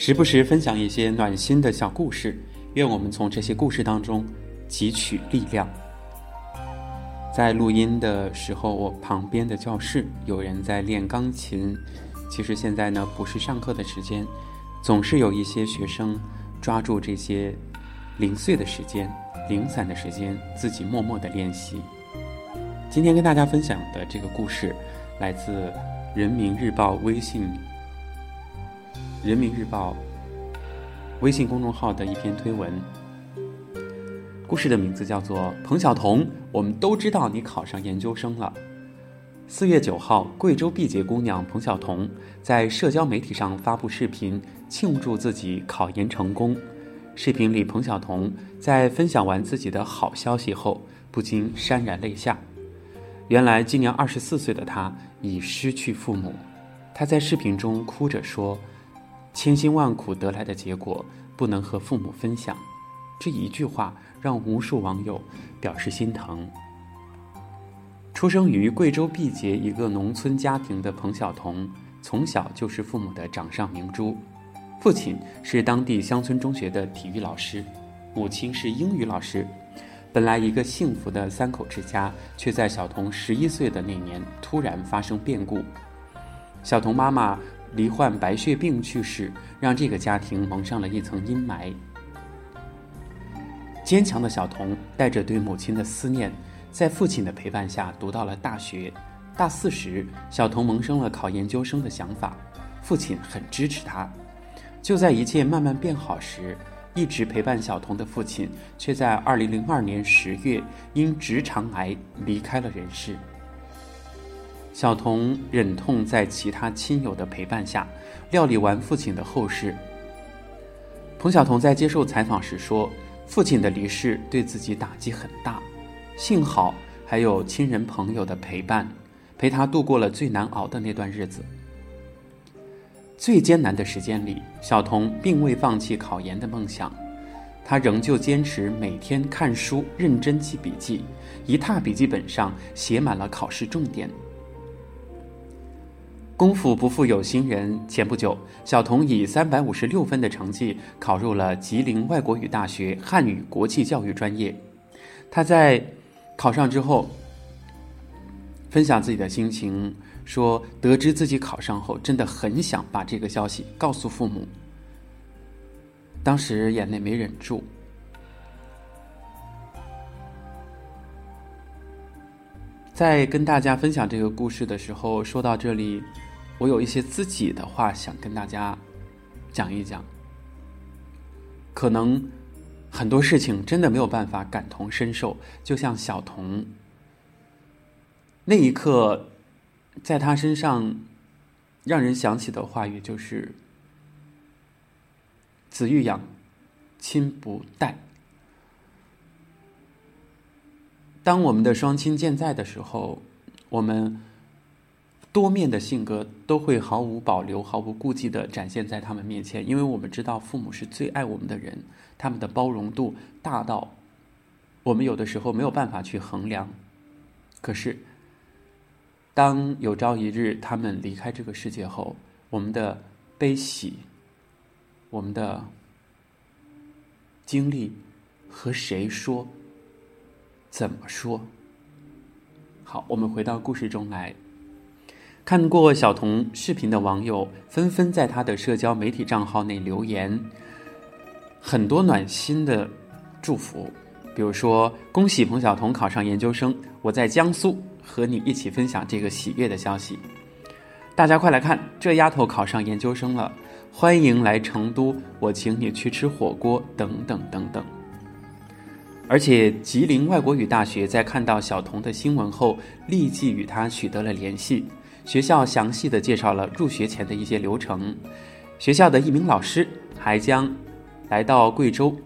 时不时分享一些暖心的小故事，愿我们从这些故事当中汲取力量。在录音的时候，我旁边的教室有人在练钢琴。其实现在呢，不是上课的时间，总是有一些学生抓住这些零碎的时间、零散的时间，自己默默的练习。今天跟大家分享的这个故事，来自《人民日报》微信。人民日报微信公众号的一篇推文，故事的名字叫做《彭晓彤》。我们都知道你考上研究生了。四月九号，贵州毕节姑娘彭晓彤在社交媒体上发布视频，庆祝自己考研成功。视频里，彭晓彤在分享完自己的好消息后，不禁潸然泪下。原来，今年二十四岁的她已失去父母。她在视频中哭着说。千辛万苦得来的结果不能和父母分享，这一句话让无数网友表示心疼。出生于贵州毕节一个农村家庭的彭晓彤，从小就是父母的掌上明珠。父亲是当地乡村中学的体育老师，母亲是英语老师。本来一个幸福的三口之家，却在小彤十一岁的那年突然发生变故。小彤妈妈。罹患白血病去世，让这个家庭蒙上了一层阴霾。坚强的小童带着对母亲的思念，在父亲的陪伴下读到了大学。大四时，小童萌生了考研究生的想法，父亲很支持他。就在一切慢慢变好时，一直陪伴小童的父亲，却在2002年10月因直肠癌离开了人世。小童忍痛在其他亲友的陪伴下料理完父亲的后事。彭晓彤在接受采访时说：“父亲的离世对自己打击很大，幸好还有亲人朋友的陪伴，陪他度过了最难熬的那段日子。最艰难的时间里，小童并未放弃考研的梦想，他仍旧坚持每天看书、认真记笔记，一沓笔记本上写满了考试重点。”功夫不负有心人。前不久，小童以三百五十六分的成绩考入了吉林外国语大学汉语国际教育专业。他在考上之后，分享自己的心情，说：“得知自己考上后，真的很想把这个消息告诉父母。当时眼泪没忍住。”在跟大家分享这个故事的时候，说到这里。我有一些自己的话想跟大家讲一讲，可能很多事情真的没有办法感同身受，就像小童那一刻，在他身上让人想起的话语就是“子欲养，亲不待”。当我们的双亲健在的时候，我们。多面的性格都会毫无保留、毫无顾忌的展现在他们面前，因为我们知道父母是最爱我们的人，他们的包容度大到我们有的时候没有办法去衡量。可是，当有朝一日他们离开这个世界后，我们的悲喜、我们的经历和谁说？怎么说？好，我们回到故事中来。看过小童视频的网友纷纷在他的社交媒体账号内留言，很多暖心的祝福，比如说“恭喜彭晓彤考上研究生，我在江苏和你一起分享这个喜悦的消息。”大家快来看，这丫头考上研究生了，欢迎来成都，我请你去吃火锅，等等等等。而且吉林外国语大学在看到小童的新闻后，立即与他取得了联系。学校详细的介绍了入学前的一些流程，学校的一名老师还将来到贵州，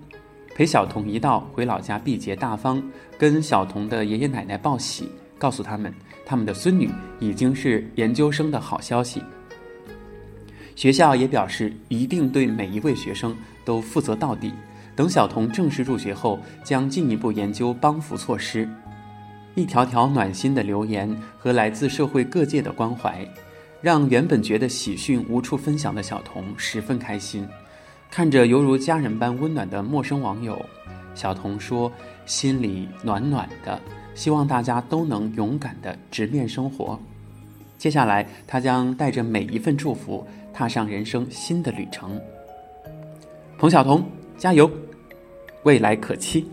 陪小童一道回老家毕节大方，跟小童的爷爷奶奶报喜，告诉他们他们的孙女已经是研究生的好消息。学校也表示一定对每一位学生都负责到底，等小童正式入学后，将进一步研究帮扶措施。一条条暖心的留言和来自社会各界的关怀，让原本觉得喜讯无处分享的小童十分开心，看着犹如家人般温暖的陌生网友，小童说：“心里暖暖的，希望大家都能勇敢的直面生活。”接下来，他将带着每一份祝福，踏上人生新的旅程。彭晓彤，加油，未来可期。